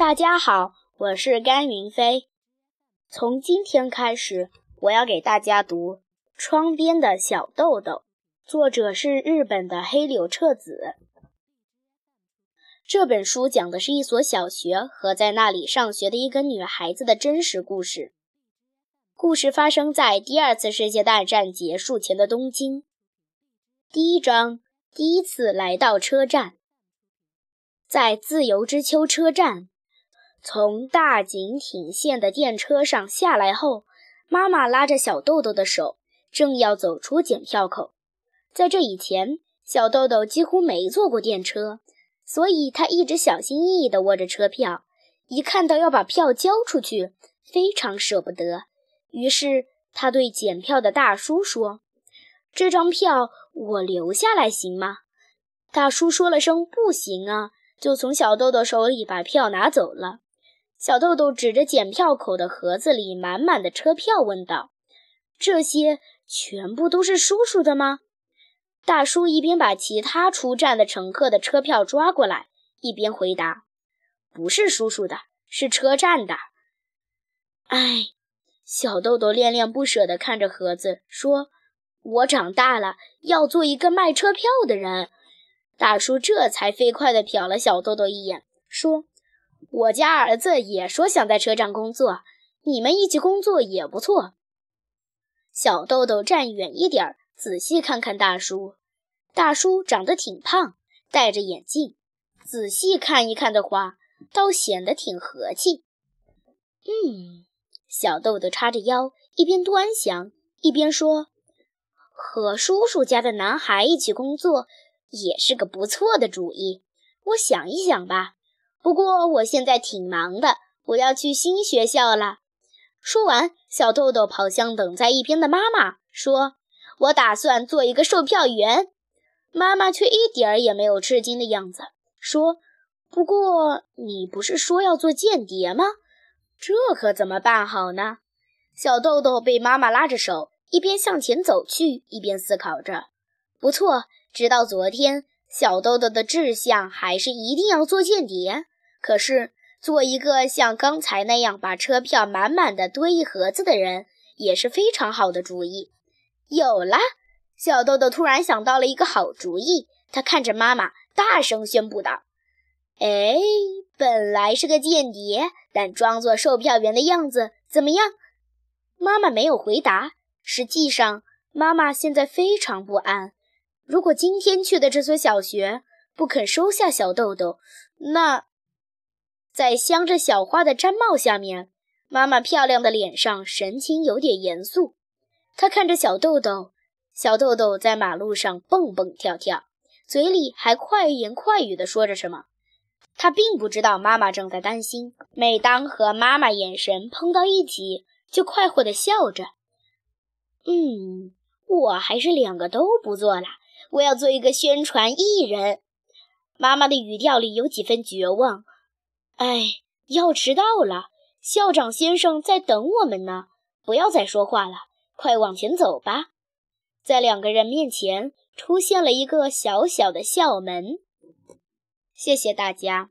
大家好，我是甘云飞。从今天开始，我要给大家读《窗边的小豆豆》，作者是日本的黑柳彻子。这本书讲的是一所小学和在那里上学的一个女孩子的真实故事。故事发生在第二次世界大战结束前的东京。第一章：第一次来到车站。在自由之丘车站，从大井町线的电车上下来后，妈妈拉着小豆豆的手，正要走出检票口。在这以前，小豆豆几乎没坐过电车，所以他一直小心翼翼地握着车票。一看到要把票交出去，非常舍不得。于是他对检票的大叔说：“这张票我留下来行吗？”大叔说了声“不行啊”。就从小豆豆手里把票拿走了。小豆豆指着检票口的盒子里满满的车票问道：“这些全部都是叔叔的吗？”大叔一边把其他出站的乘客的车票抓过来，一边回答：“不是叔叔的，是车站的。”哎，小豆豆恋恋不舍地看着盒子，说：“我长大了，要做一个卖车票的人。”大叔这才飞快地瞟了小豆豆一眼，说：“我家儿子也说想在车站工作，你们一起工作也不错。”小豆豆站远一点，仔细看看大叔。大叔长得挺胖，戴着眼镜，仔细看一看的话，倒显得挺和气。嗯，小豆豆叉着腰，一边端详一边说：“和叔叔家的男孩一起工作。”也是个不错的主意，我想一想吧。不过我现在挺忙的，我要去新学校了。说完，小豆豆跑向等在一边的妈妈，说：“我打算做一个售票员。”妈妈却一点儿也没有吃惊的样子，说：“不过你不是说要做间谍吗？这可怎么办好呢？”小豆豆被妈妈拉着手，一边向前走去，一边思考着：“不错。”直到昨天，小豆豆的志向还是一定要做间谍。可是，做一个像刚才那样把车票满满的堆一盒子的人，也是非常好的主意。有了，小豆豆突然想到了一个好主意。他看着妈妈，大声宣布道：“哎，本来是个间谍，但装作售票员的样子，怎么样？”妈妈没有回答。实际上，妈妈现在非常不安。如果今天去的这所小学不肯收下小豆豆，那在镶着小花的毡帽下面，妈妈漂亮的脸上神情有点严肃。她看着小豆豆，小豆豆在马路上蹦蹦跳跳，嘴里还快言快语地说着什么。他并不知道妈妈正在担心。每当和妈妈眼神碰到一起，就快活地笑着。嗯，我还是两个都不做了。我要做一个宣传艺人。妈妈的语调里有几分绝望。哎，要迟到了，校长先生在等我们呢。不要再说话了，快往前走吧。在两个人面前出现了一个小小的校门。谢谢大家。